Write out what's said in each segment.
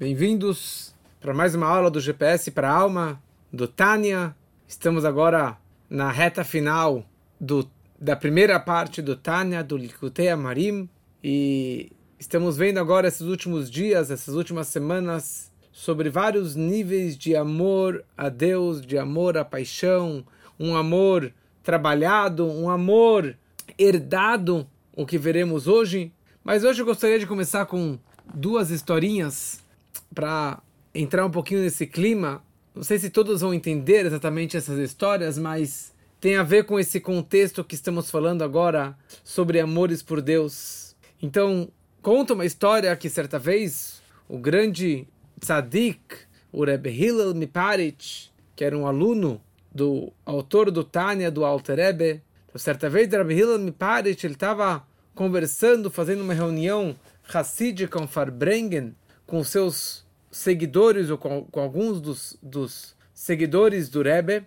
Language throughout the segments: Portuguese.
Bem-vindos para mais uma aula do GPS para a Alma, do Tânia. Estamos agora na reta final do, da primeira parte do Tânia, do Likutei Amarim. E estamos vendo agora esses últimos dias, essas últimas semanas, sobre vários níveis de amor a Deus, de amor à paixão, um amor trabalhado, um amor herdado, o que veremos hoje. Mas hoje eu gostaria de começar com duas historinhas para entrar um pouquinho nesse clima. Não sei se todos vão entender exatamente essas histórias, mas tem a ver com esse contexto que estamos falando agora sobre amores por Deus. Então, conta uma história que certa vez o grande tzadik, o Rebbe Hillel Miparich, que era um aluno do autor do Tânia, do Alter Rebbe, certa vez o Rebbe Hillel Miparich, ele estava conversando, fazendo uma reunião Hassidica, um Farbrengen, com seus seguidores ou com, com alguns dos, dos, seguidores do Rebbe.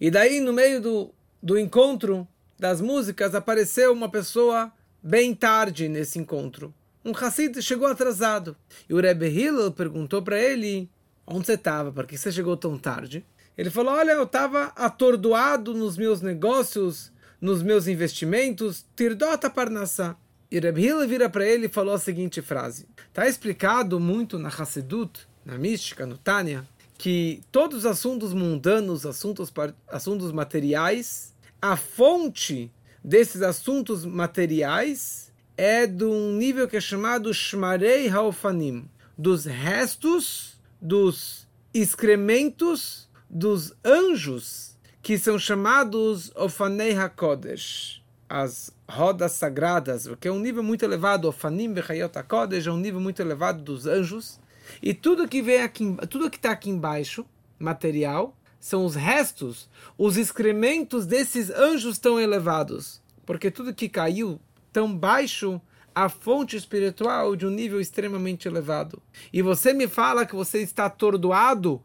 E daí, no meio do, do encontro das músicas, apareceu uma pessoa bem tarde nesse encontro. Um Hassid chegou atrasado. E o Rebbe Hillel perguntou para ele: Onde você estava? Por que você chegou tão tarde? Ele falou: Olha, eu estava atordoado nos meus negócios, nos meus investimentos. Tirdota parnassá. E Reb Hillel vira para ele e falou a seguinte frase. Está explicado muito na Hassidut, na mística, no Tânia, que todos os assuntos mundanos, assuntos, assuntos materiais, a fonte desses assuntos materiais é de um nível que é chamado Shmarei Haofanim, dos restos, dos excrementos dos anjos, que são chamados Ofanei HaKodesh as rodas sagradas, que é um nível muito elevado, o Fanim Bechayot HaKodesh é um nível muito elevado dos anjos, e tudo que vem aqui, tudo que está aqui embaixo, material, são os restos, os excrementos desses anjos tão elevados, porque tudo que caiu tão baixo, a fonte espiritual de um nível extremamente elevado. E você me fala que você está atordoado,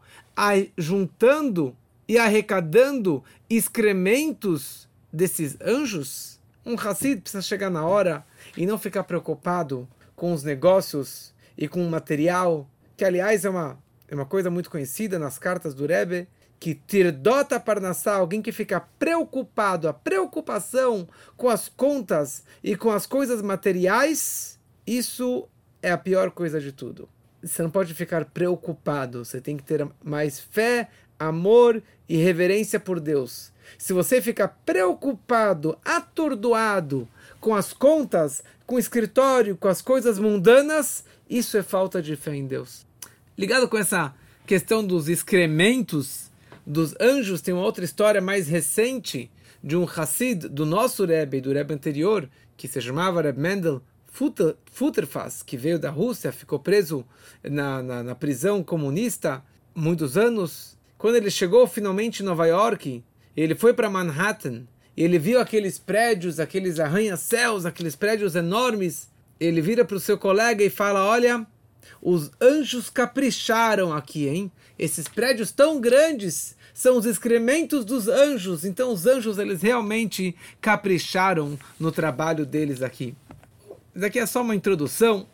juntando e arrecadando excrementos desses anjos? Um Hassid precisa chegar na hora e não ficar preocupado com os negócios e com o material, que aliás é uma, é uma coisa muito conhecida nas cartas do Rebbe, que tirdota parnassá, alguém que fica preocupado, a preocupação com as contas e com as coisas materiais, isso é a pior coisa de tudo. Você não pode ficar preocupado, você tem que ter mais fé, amor e reverência por Deus. Se você fica preocupado, atordoado com as contas, com o escritório, com as coisas mundanas, isso é falta de fé em Deus. Ligado com essa questão dos excrementos dos anjos, tem uma outra história mais recente de um Hassid do nosso Rebbe, do Rebbe anterior, que se chamava Rebbe Mendel Futterfass, que veio da Rússia, ficou preso na, na, na prisão comunista muitos anos. Quando ele chegou finalmente em Nova York, ele foi para Manhattan, ele viu aqueles prédios, aqueles arranha-céus, aqueles prédios enormes. Ele vira para o seu colega e fala: Olha, os anjos capricharam aqui, hein? Esses prédios tão grandes são os excrementos dos anjos. Então, os anjos, eles realmente capricharam no trabalho deles aqui. Isso aqui é só uma introdução,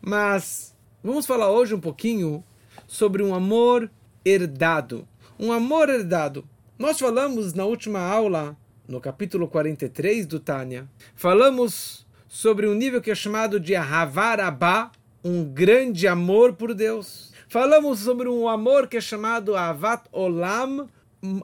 mas vamos falar hoje um pouquinho sobre um amor herdado. Um amor herdado. Nós falamos na última aula, no capítulo 43 do Tânia, falamos sobre um nível que é chamado de Havarabá, um grande amor por Deus. Falamos sobre um amor que é chamado Avat Olam,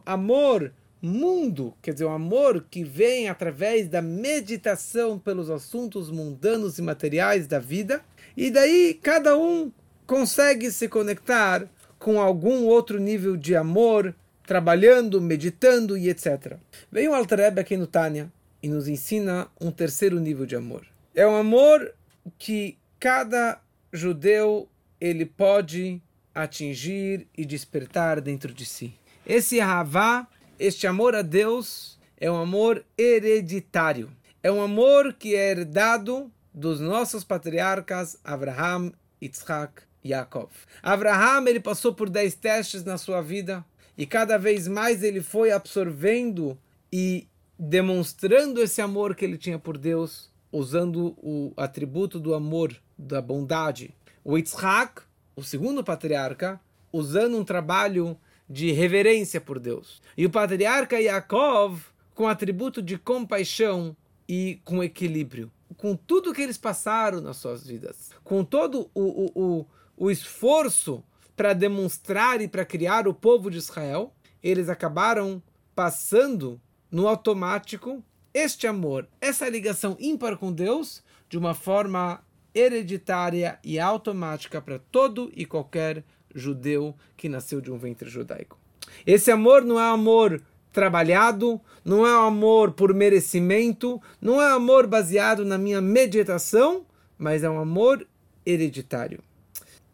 amor mundo, quer dizer, um amor que vem através da meditação pelos assuntos mundanos e materiais da vida. E daí cada um consegue se conectar com algum outro nível de amor trabalhando, meditando e etc. Vem o Alter Rebbe aqui no Tânia e nos ensina um terceiro nível de amor. É um amor que cada judeu ele pode atingir e despertar dentro de si. Esse Havá, este amor a Deus, é um amor hereditário. É um amor que é herdado dos nossos patriarcas Abraham, Yitzhak Yaakov. Abraham ele passou por dez testes na sua vida e cada vez mais ele foi absorvendo e demonstrando esse amor que ele tinha por Deus, usando o atributo do amor, da bondade. O Yitzhak, o segundo patriarca, usando um trabalho de reverência por Deus. E o patriarca Yaakov com atributo de compaixão e com equilíbrio. Com tudo que eles passaram nas suas vidas, com todo o, o, o, o esforço para demonstrar e para criar o povo de Israel, eles acabaram passando no automático este amor, essa ligação ímpar com Deus, de uma forma hereditária e automática para todo e qualquer judeu que nasceu de um ventre judaico. Esse amor não é amor trabalhado, não é amor por merecimento, não é amor baseado na minha meditação, mas é um amor hereditário.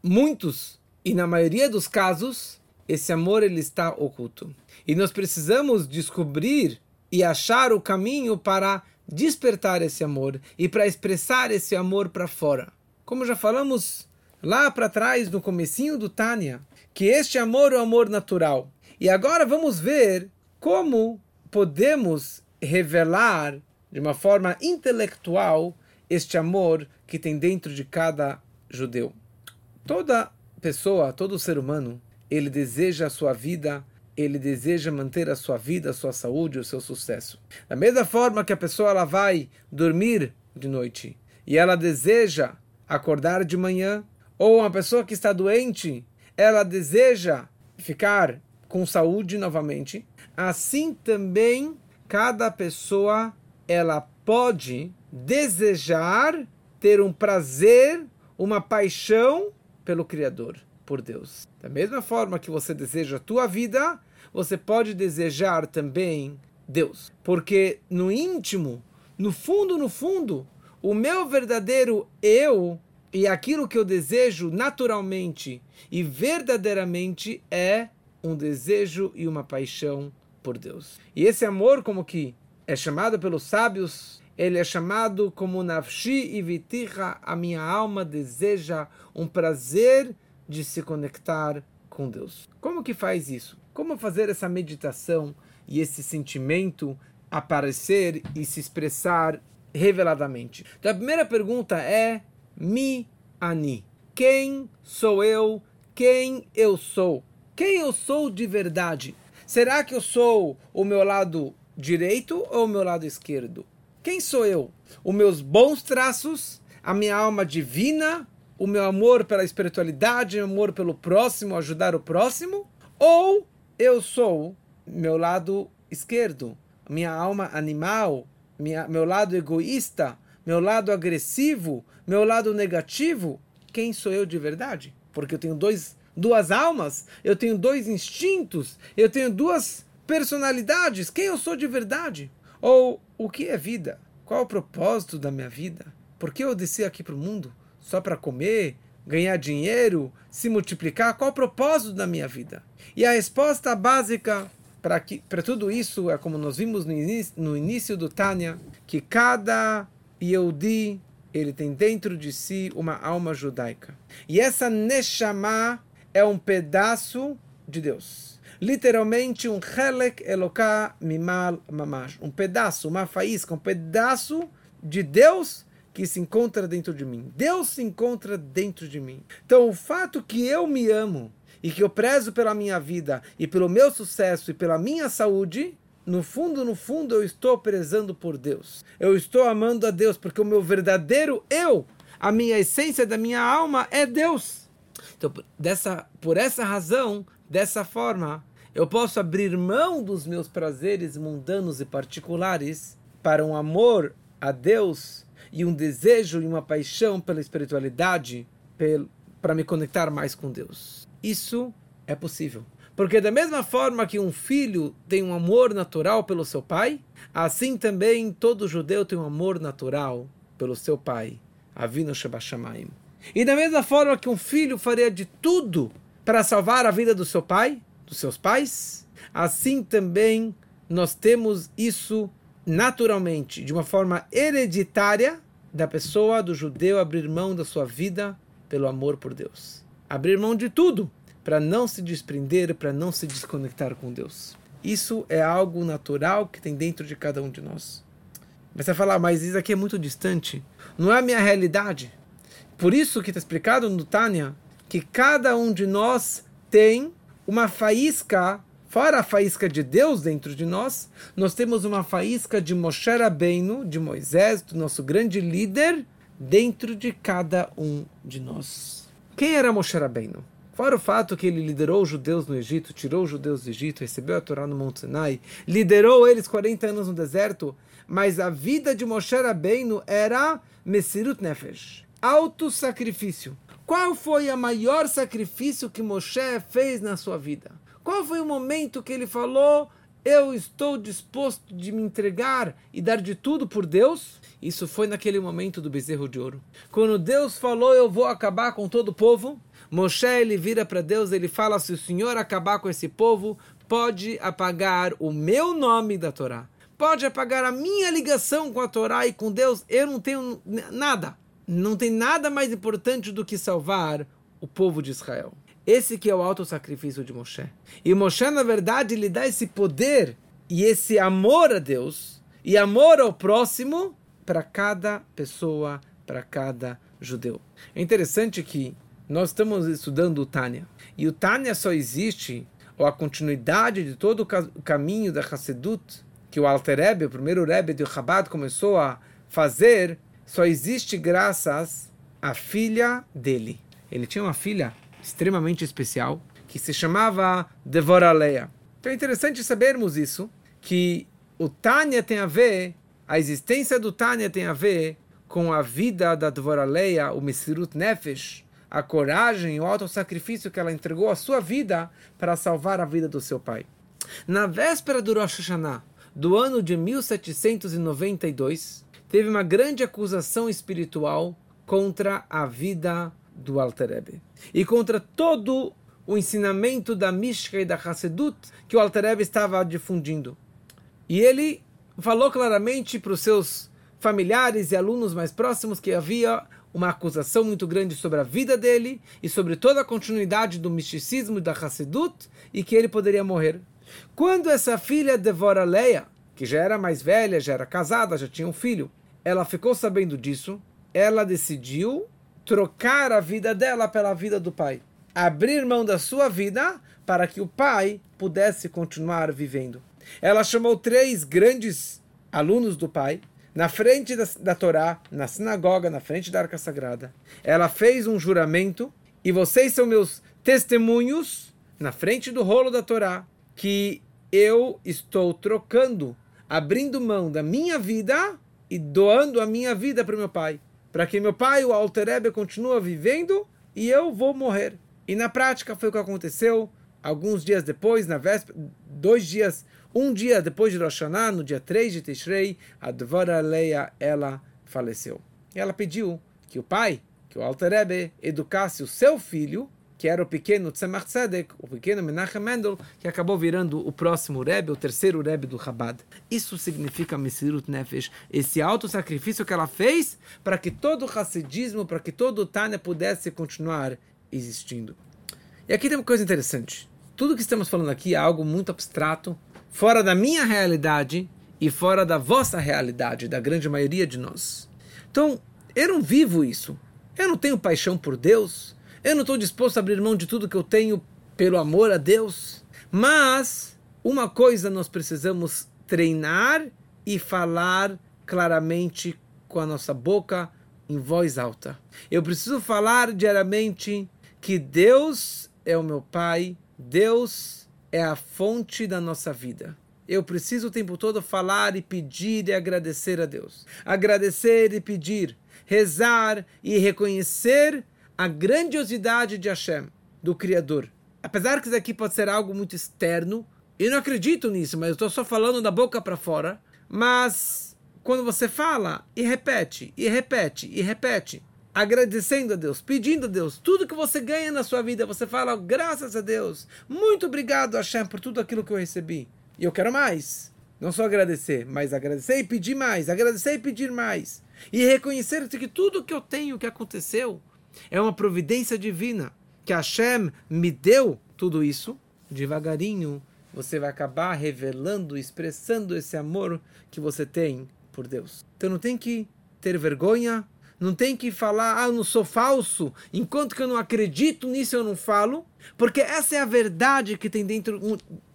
Muitos, e na maioria dos casos, esse amor ele está oculto. E nós precisamos descobrir e achar o caminho para despertar esse amor e para expressar esse amor para fora. Como já falamos lá para trás no comecinho do Tânia, que este amor é o amor natural. E agora vamos ver como podemos revelar de uma forma intelectual este amor que tem dentro de cada judeu. Toda pessoa, todo ser humano, ele deseja a sua vida, ele deseja manter a sua vida, a sua saúde, o seu sucesso. Da mesma forma que a pessoa ela vai dormir de noite e ela deseja acordar de manhã, ou uma pessoa que está doente, ela deseja ficar com saúde novamente, assim também cada pessoa ela pode desejar ter um prazer, uma paixão pelo Criador, por Deus. Da mesma forma que você deseja a tua vida, você pode desejar também Deus. Porque no íntimo, no fundo, no fundo, o meu verdadeiro eu e aquilo que eu desejo naturalmente e verdadeiramente é um desejo e uma paixão por Deus. E esse amor, como que é chamado pelos sábios, ele é chamado como Nafshi Viticha, a minha alma deseja um prazer de se conectar com Deus. Como que faz isso? Como fazer essa meditação e esse sentimento aparecer e se expressar reveladamente? Então a primeira pergunta é Mi Ani. Quem sou eu? Quem eu sou? Quem eu sou de verdade? Será que eu sou o meu lado direito ou o meu lado esquerdo? Quem sou eu? Os meus bons traços, a minha alma divina, o meu amor pela espiritualidade, o amor pelo próximo, ajudar o próximo? Ou eu sou meu lado esquerdo, minha alma animal, minha, meu lado egoísta, meu lado agressivo, meu lado negativo? Quem sou eu de verdade? Porque eu tenho dois duas almas, eu tenho dois instintos, eu tenho duas personalidades. Quem eu sou de verdade? Ou o que é vida? Qual é o propósito da minha vida? Por que eu desci aqui para o mundo? Só para comer, ganhar dinheiro, se multiplicar? Qual é o propósito da minha vida? E a resposta básica para tudo isso é como nós vimos no início, no início do Tânia, que cada Yehudi ele tem dentro de si uma alma judaica. E essa Neshama é um pedaço de Deus. Literalmente um Helek Eloká Mimal Mamash. Um pedaço, uma faísca, um pedaço de Deus que se encontra dentro de mim. Deus se encontra dentro de mim. Então o fato que eu me amo e que eu prezo pela minha vida e pelo meu sucesso e pela minha saúde, no fundo, no fundo, eu estou prezando por Deus. Eu estou amando a Deus porque o meu verdadeiro eu, a minha essência da minha alma é Deus. Então, dessa, por essa razão, dessa forma, eu posso abrir mão dos meus prazeres mundanos e particulares para um amor a Deus e um desejo e uma paixão pela espiritualidade para me conectar mais com Deus. Isso é possível. Porque da mesma forma que um filho tem um amor natural pelo seu pai, assim também todo judeu tem um amor natural pelo seu pai. Avinu Shabashamayim. E da mesma forma que um filho faria de tudo para salvar a vida do seu pai, dos seus pais, assim também nós temos isso naturalmente, de uma forma hereditária, da pessoa, do judeu, abrir mão da sua vida pelo amor por Deus. Abrir mão de tudo para não se desprender, para não se desconectar com Deus. Isso é algo natural que tem dentro de cada um de nós. Mas você vai falar, mas isso aqui é muito distante. Não é a minha realidade. Por isso que está explicado no Tânia que cada um de nós tem uma faísca, fora a faísca de Deus dentro de nós, nós temos uma faísca de Moshe Rabbeinu, de Moisés, do nosso grande líder, dentro de cada um de nós. Quem era Moshe Rabbeinu? Fora o fato que ele liderou os judeus no Egito, tirou os judeus do Egito, recebeu a Torá no Monte Sinai, liderou eles 40 anos no deserto, mas a vida de Moshe Rabbeinu era Mesirut Nefesh, auto-sacrifício. Qual foi o maior sacrifício que Moshe fez na sua vida? Qual foi o momento que ele falou, eu estou disposto de me entregar e dar de tudo por Deus? Isso foi naquele momento do bezerro de ouro. Quando Deus falou, eu vou acabar com todo o povo, Moshe ele vira para Deus, ele fala: se o Senhor acabar com esse povo, pode apagar o meu nome da Torá. Pode apagar a minha ligação com a Torá e com Deus. Eu não tenho nada. Não tem nada mais importante do que salvar o povo de Israel. Esse que é o alto sacrifício de Moshe. E Moshe, na verdade, lhe dá esse poder e esse amor a Deus e amor ao próximo para cada pessoa, para cada judeu. É interessante que nós estamos estudando o Tânia. E o Tânia só existe, ou a continuidade de todo o caminho da Hassedut, que o Alter Rebbe, o primeiro Rebbe de Chabad, começou a fazer, só existe graças à filha dele. Ele tinha uma filha extremamente especial, que se chamava Devoraleia. Então é interessante sabermos isso, que o Tânia tem a ver, a existência do Tânia tem a ver com a vida da Devoraleia, o Mesirut Nefesh, a coragem, o alto sacrifício que ela entregou a sua vida para salvar a vida do seu pai. Na véspera do Rosh Hashanah, do ano de 1792, teve uma grande acusação espiritual contra a vida do Alter Rebbe e contra todo o ensinamento da Mishka e da Hassedut que o Alter Rebbe estava difundindo. E ele falou claramente para os seus familiares e alunos mais próximos que havia uma acusação muito grande sobre a vida dele e sobre toda a continuidade do misticismo da Hassedut e que ele poderia morrer. Quando essa filha devora Leia, que já era mais velha, já era casada, já tinha um filho, ela ficou sabendo disso, ela decidiu trocar a vida dela pela vida do pai. Abrir mão da sua vida para que o pai pudesse continuar vivendo. Ela chamou três grandes alunos do pai na frente da, da Torá, na sinagoga, na frente da Arca Sagrada. Ela fez um juramento, e vocês são meus testemunhos, na frente do rolo da Torá, que eu estou trocando, abrindo mão da minha vida e doando a minha vida para o meu pai. Para que meu pai, o Alterebe, continue vivendo e eu vou morrer. E na prática foi o que aconteceu. Alguns dias depois, na véspera, dois dias um dia depois de Rosh Hashanah, no dia 3 de Tishrei, a Dvora Leia, ela faleceu. Ela pediu que o pai, que o Alter Rebbe, educasse o seu filho, que era o pequeno Tzemach Tzedek, o pequeno Menachem Mendel, que acabou virando o próximo Rebbe, o terceiro Rebbe do Chabad. Isso significa Mesirut Nefesh, esse alto sacrifício que ela fez para que todo o Hassidismo, para que todo o Tânia pudesse continuar existindo. E aqui tem uma coisa interessante. Tudo que estamos falando aqui é algo muito abstrato, fora da minha realidade e fora da vossa realidade, da grande maioria de nós. Então, eu não vivo isso. Eu não tenho paixão por Deus. Eu não estou disposto a abrir mão de tudo que eu tenho pelo amor a Deus. Mas, uma coisa nós precisamos treinar e falar claramente com a nossa boca em voz alta. Eu preciso falar diariamente que Deus é o meu Pai, Deus é a fonte da nossa vida. Eu preciso o tempo todo falar e pedir e agradecer a Deus. Agradecer e pedir, rezar e reconhecer a grandiosidade de Hashem, do Criador. Apesar que isso aqui pode ser algo muito externo, eu não acredito nisso, mas eu estou só falando da boca para fora. Mas quando você fala e repete, e repete, e repete, agradecendo a Deus, pedindo a Deus, tudo que você ganha na sua vida, você fala graças a Deus, muito obrigado Hashem por tudo aquilo que eu recebi. E eu quero mais. Não só agradecer, mas agradecer e pedir mais, agradecer e pedir mais. E reconhecer que tudo que eu tenho que aconteceu é uma providência divina, que Hashem me deu tudo isso, devagarinho você vai acabar revelando, expressando esse amor que você tem por Deus. Então não tem que ter vergonha não tem que falar, ah, eu não sou falso, enquanto que eu não acredito nisso eu não falo, porque essa é a verdade que tem dentro,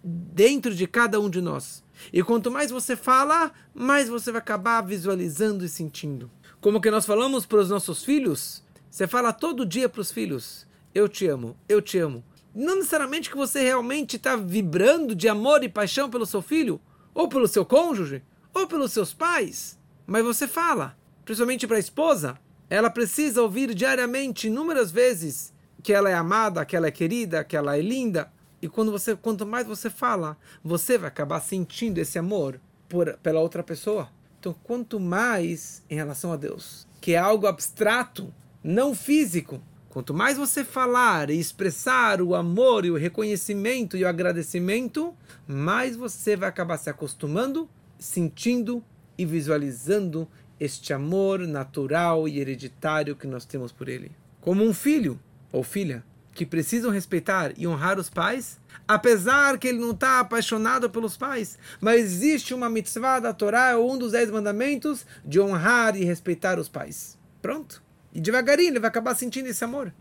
dentro de cada um de nós. E quanto mais você fala, mais você vai acabar visualizando e sentindo. Como que nós falamos para os nossos filhos? Você fala todo dia para os filhos: Eu te amo, eu te amo. Não necessariamente que você realmente está vibrando de amor e paixão pelo seu filho, ou pelo seu cônjuge, ou pelos seus pais, mas você fala principalmente para a esposa, ela precisa ouvir diariamente, inúmeras vezes, que ela é amada, que ela é querida, que ela é linda. E quando você, quanto mais você fala, você vai acabar sentindo esse amor por, pela outra pessoa. Então, quanto mais em relação a Deus, que é algo abstrato, não físico, quanto mais você falar e expressar o amor e o reconhecimento e o agradecimento, mais você vai acabar se acostumando, sentindo e visualizando este amor natural e hereditário que nós temos por ele. Como um filho ou filha que precisam respeitar e honrar os pais, apesar que ele não está apaixonado pelos pais, mas existe uma mitzvah da Torá, um dos dez mandamentos, de honrar e respeitar os pais. Pronto. E devagarinho ele vai acabar sentindo esse amor.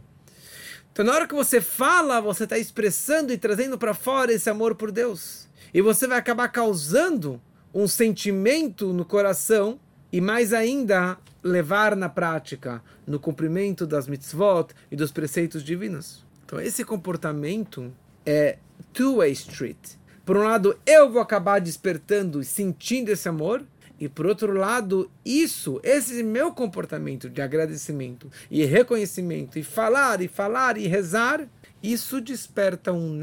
Então, na hora que você fala, você está expressando e trazendo para fora esse amor por Deus. E você vai acabar causando um sentimento no coração e mais ainda levar na prática, no cumprimento das mitzvot e dos preceitos divinos. Então esse comportamento é two-way street. Por um lado, eu vou acabar despertando e sentindo esse amor, e por outro lado, isso, esse meu comportamento de agradecimento e reconhecimento, e falar, e falar, e rezar, isso desperta um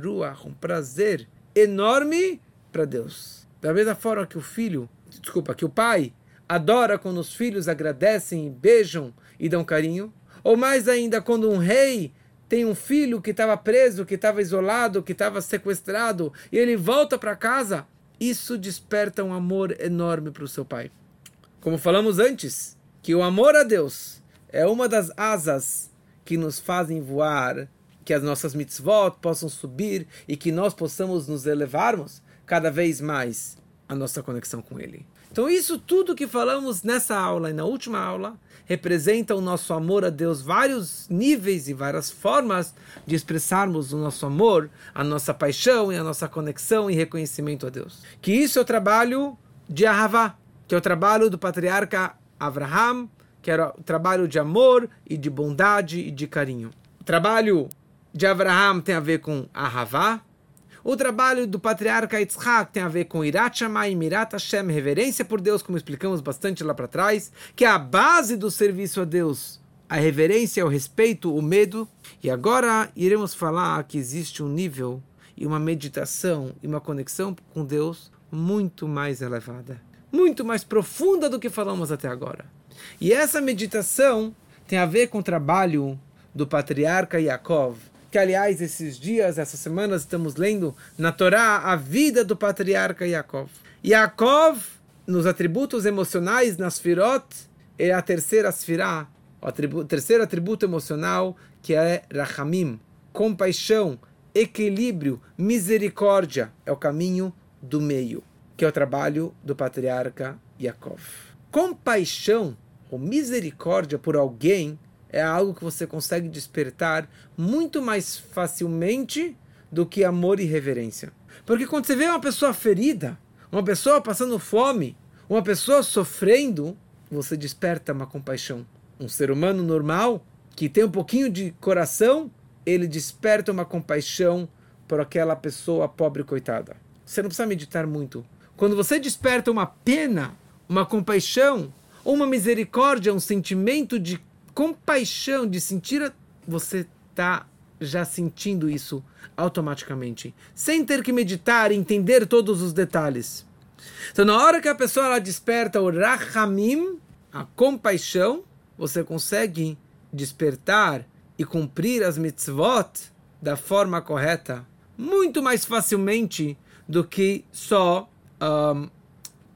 ruach, um prazer enorme para Deus. Da mesma forma que o filho desculpa, que o pai adora quando os filhos agradecem, beijam e dão carinho, ou mais ainda quando um rei tem um filho que estava preso, que estava isolado, que estava sequestrado, e ele volta para casa, isso desperta um amor enorme para o seu pai. Como falamos antes, que o amor a Deus é uma das asas que nos fazem voar, que as nossas mitzvot possam subir e que nós possamos nos elevarmos cada vez mais a nossa conexão com Ele. Então, isso tudo que falamos nessa aula e na última aula representa o nosso amor a Deus, vários níveis e várias formas de expressarmos o nosso amor, a nossa paixão e a nossa conexão e reconhecimento a Deus. Que isso é o trabalho de Ahavá, que é o trabalho do patriarca Abraham, que era o trabalho de amor e de bondade e de carinho. O trabalho de Abraham tem a ver com Ahavá, o trabalho do patriarca Yitzhak tem a ver com Irat Shamayim, Irat Hashem, reverência por Deus, como explicamos bastante lá para trás, que é a base do serviço a Deus. A reverência, o respeito, o medo. E agora iremos falar que existe um nível e uma meditação e uma conexão com Deus muito mais elevada, muito mais profunda do que falamos até agora. E essa meditação tem a ver com o trabalho do patriarca Yaakov, que aliás esses dias, essas semanas estamos lendo na Torá a vida do patriarca Yaakov. Yaakov, nos atributos emocionais, nas firot, é a terceira sfirá, o atributo, terceiro atributo emocional, que é rachamim, compaixão, equilíbrio, misericórdia, é o caminho do meio, que é o trabalho do patriarca Yaakov. Compaixão ou misericórdia por alguém é algo que você consegue despertar muito mais facilmente do que amor e reverência. Porque quando você vê uma pessoa ferida, uma pessoa passando fome, uma pessoa sofrendo, você desperta uma compaixão. Um ser humano normal, que tem um pouquinho de coração, ele desperta uma compaixão por aquela pessoa pobre coitada. Você não precisa meditar muito. Quando você desperta uma pena, uma compaixão, uma misericórdia, um sentimento de compaixão, de sentir, você está já sentindo isso automaticamente, sem ter que meditar e entender todos os detalhes. Então, na hora que a pessoa ela desperta o rachamim, a compaixão, você consegue despertar e cumprir as mitzvot da forma correta muito mais facilmente do que só um,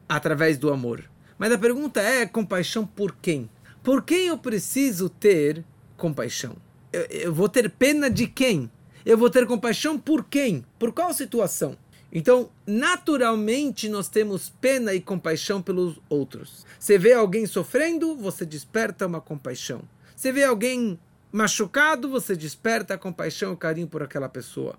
através do amor. Mas a pergunta é: compaixão por quem? Por quem eu preciso ter compaixão? Eu, eu, vou ter pena de quem? Eu vou ter compaixão por quem? Por qual situação? Então, naturalmente, nós temos pena e compaixão pelos outros. Você vê alguém sofrendo, você desperta uma compaixão. Você vê alguém machucado, você desperta a compaixão e o carinho por aquela pessoa.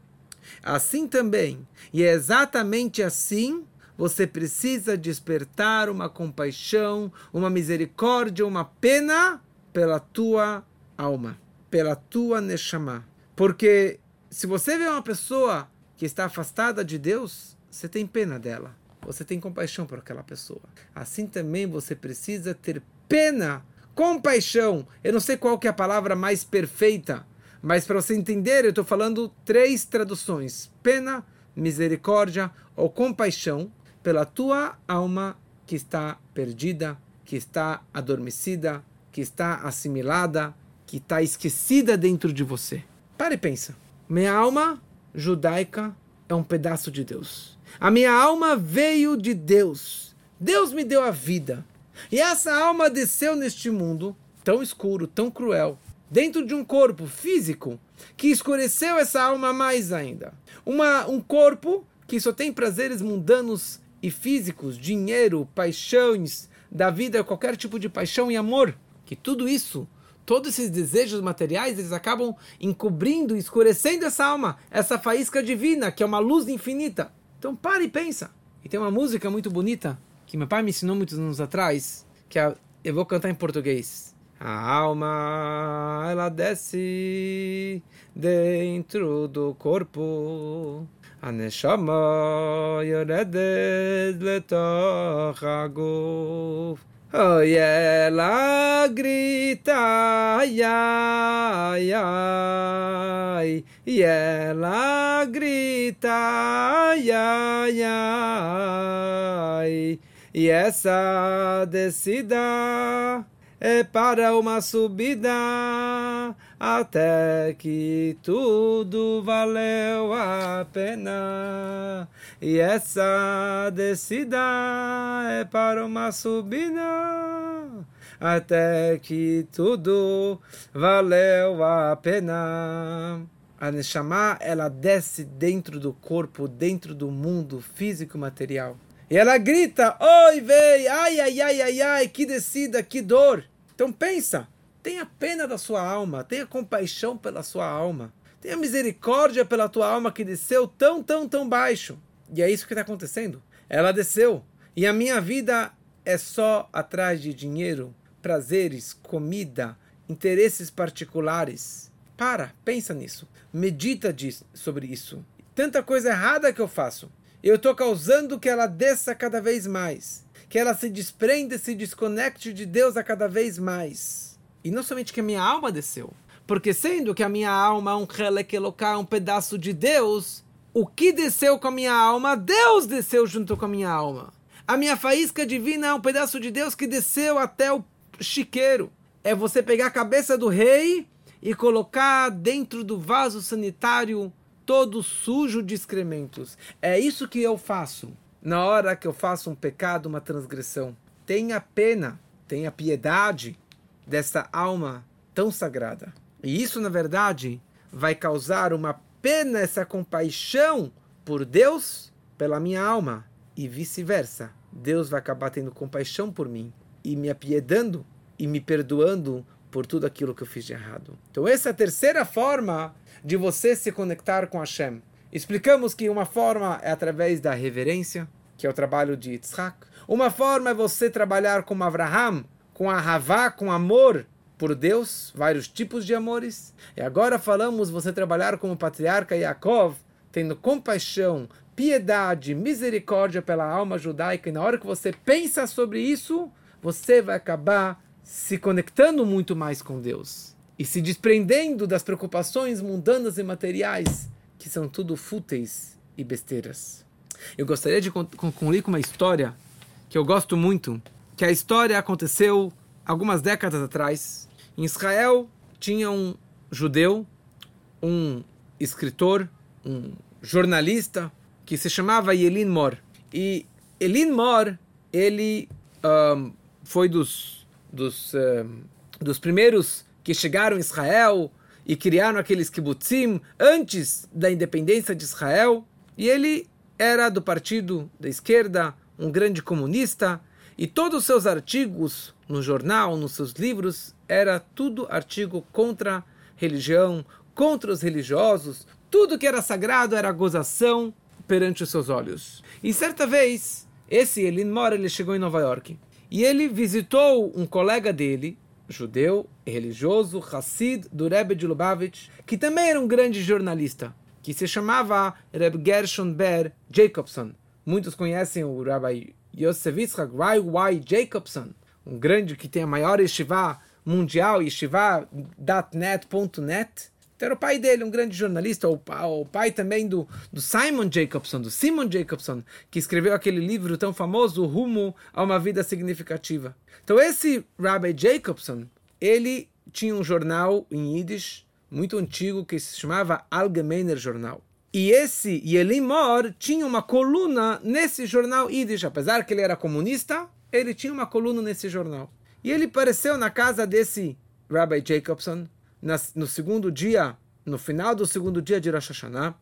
Assim também, e é exatamente assim, você precisa despertar uma compaixão, uma misericórdia, uma pena pela tua alma, pela tua neshama. Porque se você vê uma pessoa que está afastada de Deus, você tem pena dela. Você tem compaixão por aquela pessoa. Assim também você precisa ter pena, compaixão. Eu não sei qual que é a palavra mais perfeita, mas para você entender, eu estou falando três traduções: pena, misericórdia ou compaixão pela tua alma que está perdida, que está adormecida, que está assimilada, que está esquecida dentro de você. Pare e pensa. Minha alma judaica é um pedaço de Deus. A minha alma veio de Deus. Deus me deu a vida. E essa alma desceu neste mundo tão escuro, tão cruel, dentro de um corpo físico que escureceu essa alma mais ainda. Uma, um corpo que só tem prazeres mundanos e físicos, dinheiro, paixões da vida, qualquer tipo de paixão e amor. Que tudo isso todos esses desejos materiais, eles acabam encobrindo, escurecendo essa alma, essa faísca divina, que é uma luz infinita. Então pare e pensa. E tem uma música muito bonita, que meu pai me ensinou muitos anos atrás, que é, eu vou cantar em português. A alma, ela desce dentro do corpo. A neshama yoredet letoch הגוף Oi, ela grita, ai, ai, ai, e ela grita, ai, ai, ai, e essa descida é para uma subida Até que tudo valeu a pena. E essa descida é para uma subida até que tudo valeu a pena. A Neshama, ela desce dentro do corpo, dentro do mundo físico material. E ela grita, oi, vei, ai, ai, ai, ai, ai, que descida, que dor. Então pensa, tenha pena da sua alma, tenha compaixão pela sua alma, tenha misericórdia pela tua alma que desceu tão, tão, tão baixo. E é isso que está acontecendo. Ela desceu. E a minha vida é só atrás de dinheiro, prazeres, comida, interesses particulares. Para, pensa nisso. Medita sobre isso. Tanta coisa errada que eu faço. Eu estou causando que ela desça cada vez mais que ela se desprenda se desconecte de Deus a cada vez mais. E não somente que a minha alma desceu, porque sendo que a minha alma é um Helek um pedaço de Deus, o que desceu com a minha alma, Deus desceu junto com a minha alma. A minha faísca divina é um pedaço de Deus que desceu até o chiqueiro. É você pegar a cabeça do rei e colocar dentro do vaso sanitário todo sujo de excrementos. É isso que eu faço na hora que eu faço um pecado, uma transgressão. Tenha pena, tenha piedade dessa alma tão sagrada. E isso, na verdade, vai causar uma pena, essa compaixão por Deus, pela minha alma, e vice-versa. Deus vai acabar tendo compaixão por mim e me apiedando e me perdoando por tudo aquilo que eu fiz de errado. Então, essa é a terceira forma de você se conectar com Hashem. Explicamos que uma forma é através da reverência, que é o trabalho de Yitzhak. Uma forma é você trabalhar com Abraham, com a Havá, com amor por Deus, vários tipos de amores. E agora falamos você trabalhar como patriarca Yaakov, tendo compaixão, piedade, misericórdia pela alma judaica. E na hora que você pensa sobre isso, você vai acabar se conectando muito mais com Deus e se desprendendo das preocupações mundanas e materiais que são tudo fúteis e besteiras. Eu gostaria de concluir com uma história que eu gosto muito, que a história aconteceu algumas décadas atrás. Em Israel tinha um judeu, um escritor, um jornalista que se chamava Elin Mor. E Elin Mor, ele um, foi dos, dos, um, dos primeiros que chegaram em Israel, e criaram aqueles kibbutzim antes da independência de Israel. E ele era do partido da esquerda, um grande comunista, e todos os seus artigos no jornal, nos seus livros, era tudo artigo contra religião, contra os religiosos, tudo que era sagrado era gozação perante os seus olhos. E certa vez, esse Elin Mora, ele chegou em Nova York, e ele visitou um colega dele, judeu, religioso, Hassid, do Rebbe de Lubavitch, que também era um grande jornalista, que se chamava Reb Gershon Ber Jacobson. Muitos conhecem o Rabbi Yosef Yitzhak Y. Jacobson, um grande que tem a maior yeshiva mundial, yeshiva.net.net. Então era o pai dele, um grande jornalista, o, o pai também do, do Simon Jacobson, do Simon Jacobson, que escreveu aquele livro tão famoso, Rumo a uma Vida Significativa. Então esse Rabbi Jacobson, ele tinha um jornal em Yiddish muito antigo que se chamava Allgemeiner Jornal. E esse Yelim Mor tinha uma coluna nesse jornal Yiddish, apesar que ele era comunista, ele tinha uma coluna nesse jornal. E ele apareceu na casa desse Rabbi Jacobson, no segundo dia, no final do segundo dia de Rosh Hashanah.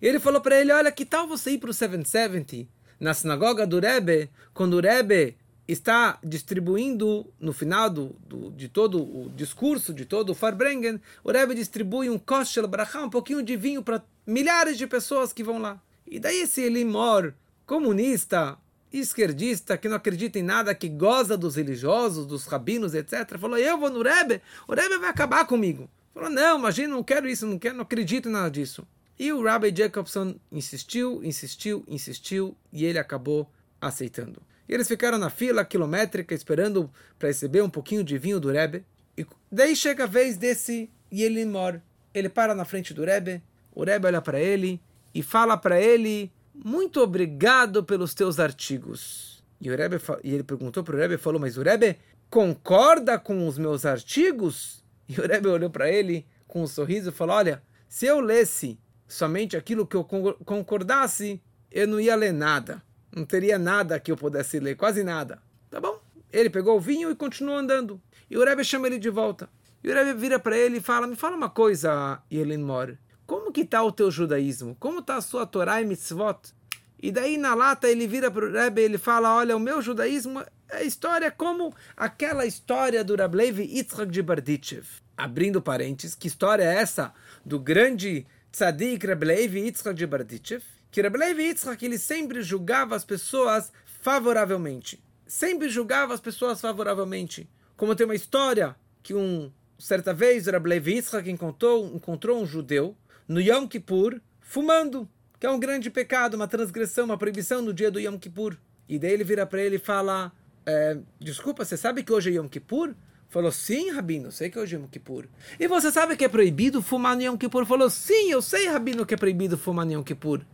E ele falou para ele: Olha, que tal você ir para o 770, na sinagoga do Rebbe, quando o Rebbe está distribuindo, no final do, do, de todo o discurso, de todo o Farbrengen, o Rebbe distribui um Koshel Brachá, um pouquinho de vinho para milhares de pessoas que vão lá. E daí esse Elimor, comunista, esquerdista, que não acredita em nada, que goza dos religiosos, dos rabinos, etc., falou: Eu vou no Rebbe, o Rebbe vai acabar comigo. Falou: Não, imagina, não quero isso, não quero, não acredito em nada disso. E o Rabbi Jacobson insistiu, insistiu, insistiu, e ele acabou aceitando. Eles ficaram na fila quilométrica esperando para receber um pouquinho de vinho do Rebbe. E daí chega a vez desse Yelimor. Ele para na frente do Rebbe, o Rebbe olha para ele e fala para ele muito obrigado pelos teus artigos. E, o Rebbe, e ele perguntou para o Rebbe falou, mas o Rebbe concorda com os meus artigos? E o Rebbe olhou para ele com um sorriso e falou, olha, se eu lesse somente aquilo que eu concordasse, eu não ia ler nada. Não teria nada que eu pudesse ler, quase nada. Tá bom? Ele pegou o vinho e continuou andando. E o Rebbe chama ele de volta. E o Rebbe vira para ele e fala, me fala uma coisa, Yelin Mor. Como que está o teu judaísmo? Como está a sua Torá e Mitzvot? E daí na lata ele vira para o Rebbe e ele fala, olha, o meu judaísmo é história como aquela história do Rablevi Yitzhak de Barditchev. Abrindo parênteses, que história é essa do grande tzadik Rablevi Yitzhak de Barditchev? Que Rablevi Yitzhak ele sempre julgava as pessoas favoravelmente. Sempre julgava as pessoas favoravelmente. Como tem uma história que um certa vez Rablevi Yitzhak encontrou, encontrou um judeu no Yom Kippur fumando, que é um grande pecado, uma transgressão, uma proibição no dia do Yom Kippur. E daí ele vira para ele e fala: é, Desculpa, você sabe que hoje é Yom Kippur? Falou, sim, Rabino, sei que hoje é Yom Kippur. E você sabe que é proibido fumar no Yom Kippur? Falou, sim, eu sei, Rabino, que é proibido fumar no Yom Kippur.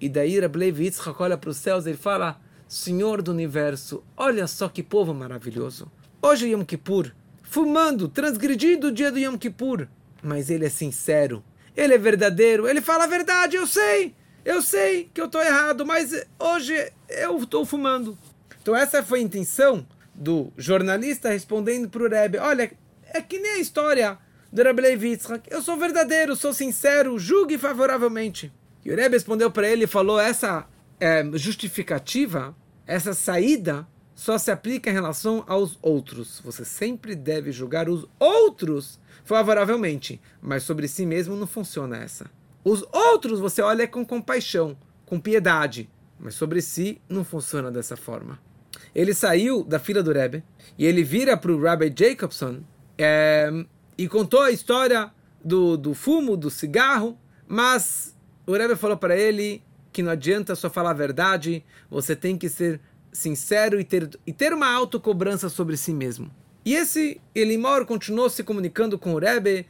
E daí Rablev olha para os céus e ele fala, Senhor do Universo, olha só que povo maravilhoso. Hoje é Yom Kippur, fumando, transgredindo o dia do Yom Kippur. Mas ele é sincero, ele é verdadeiro, ele fala a verdade, eu sei, eu sei que eu estou errado, mas hoje eu estou fumando. Então essa foi a intenção do jornalista respondendo para o Rebbe, olha, é que nem a história do Rebbe Levi eu sou verdadeiro, sou sincero, julgue favoravelmente. E o Rebbe respondeu para ele e falou, essa é, justificativa, essa saída, só se aplica em relação aos outros. Você sempre deve julgar os outros favoravelmente, mas sobre si mesmo não funciona essa. Os outros você olha com compaixão, com piedade, mas sobre si não funciona dessa forma. Ele saiu da fila do Rebbe e ele vira para o Rabbi Jacobson é, e contou a história do, do fumo, do cigarro, mas o Rebbe falou para ele que não adianta só falar a verdade, você tem que ser sincero e ter, e ter uma autocobrança sobre si mesmo. E esse Elimor continuou se comunicando com o Rebbe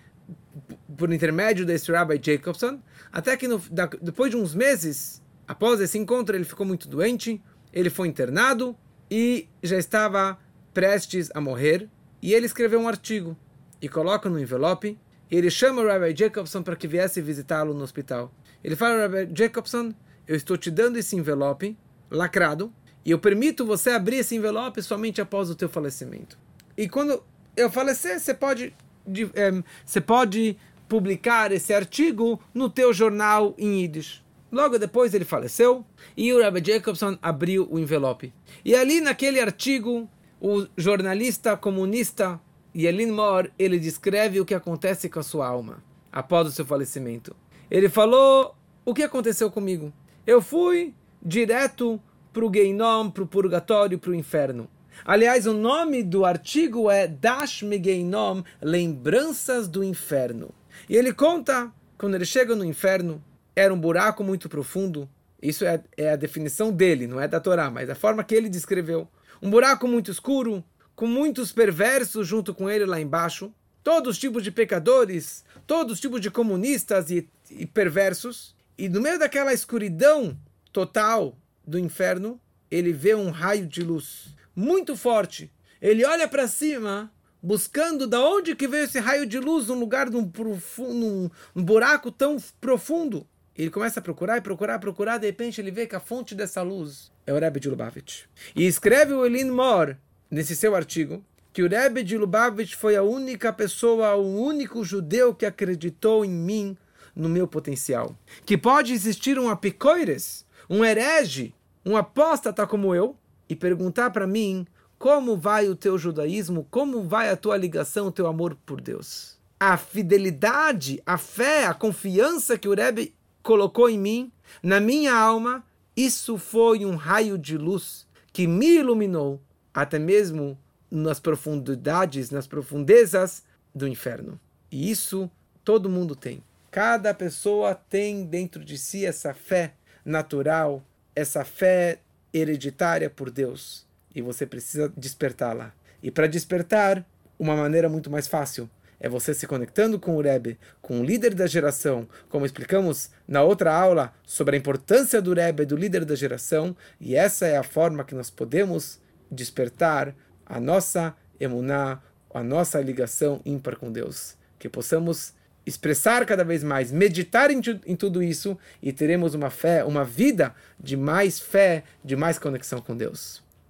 por intermédio desse Rabbi Jacobson, até que no, da, depois de uns meses, após esse encontro, ele ficou muito doente, ele foi internado e já estava prestes a morrer. E ele escreveu um artigo e coloca no envelope. E ele chama o Rabbi Jacobson para que viesse visitá-lo no hospital. Ele fala, Rabbi Jacobson, eu estou te dando esse envelope lacrado e eu permito você abrir esse envelope somente após o teu falecimento. E quando eu falecer, você pode, é, você pode publicar esse artigo no teu jornal em Yiddish. Logo depois ele faleceu e o Rabbi Jacobson abriu o envelope. E ali naquele artigo, o jornalista comunista Yelin Mor, ele descreve o que acontece com a sua alma após o seu falecimento. Ele falou o que aconteceu comigo. Eu fui direto para o Geinom, para o purgatório, para o inferno. Aliás, o nome do artigo é Dash Megeinom, Lembranças do Inferno. E ele conta, quando ele chega no inferno, era um buraco muito profundo. Isso é, é a definição dele, não é da Torá, mas a forma que ele descreveu. Um buraco muito escuro, com muitos perversos junto com ele lá embaixo. Todos os tipos de pecadores, todos os tipos de comunistas e, e perversos. E no meio daquela escuridão total do inferno, ele vê um raio de luz muito forte. Ele olha para cima, buscando da onde que veio esse raio de luz num lugar, num, profundo, num, buraco tão profundo. Ele começa a procurar e procurar, procurar, de repente ele vê que a fonte dessa luz é o Rebbe de Lubavitch. E escreve o Elin Mor, nesse seu artigo, que o Rebbe de Lubavitch foi a única pessoa, o único judeu que acreditou em mim, no meu potencial. Que pode existir um apicoires, um herege, um apóstata como eu, e perguntar para mim como vai o teu judaísmo, como vai a tua ligação, o teu amor por Deus. A fidelidade, a fé, a confiança que o Rebbe colocou em mim, na minha alma, isso foi um raio de luz que me iluminou até mesmo nas profundidades, nas profundezas do inferno. E isso todo mundo tem. Cada pessoa tem dentro de si essa fé natural, essa fé hereditária por Deus e você precisa despertá-la. E para despertar, uma maneira muito mais fácil é você se conectando com o Rebbe, com o líder da geração, como explicamos na outra aula sobre a importância do Rebbe, do líder da geração, e essa é a forma que nós podemos despertar a nossa emuná, a nossa ligação ímpar com Deus. Que possamos expressar cada vez mais, meditar em, em, tudo isso e teremos uma fé, uma vida de mais fé, de mais conexão com Deus.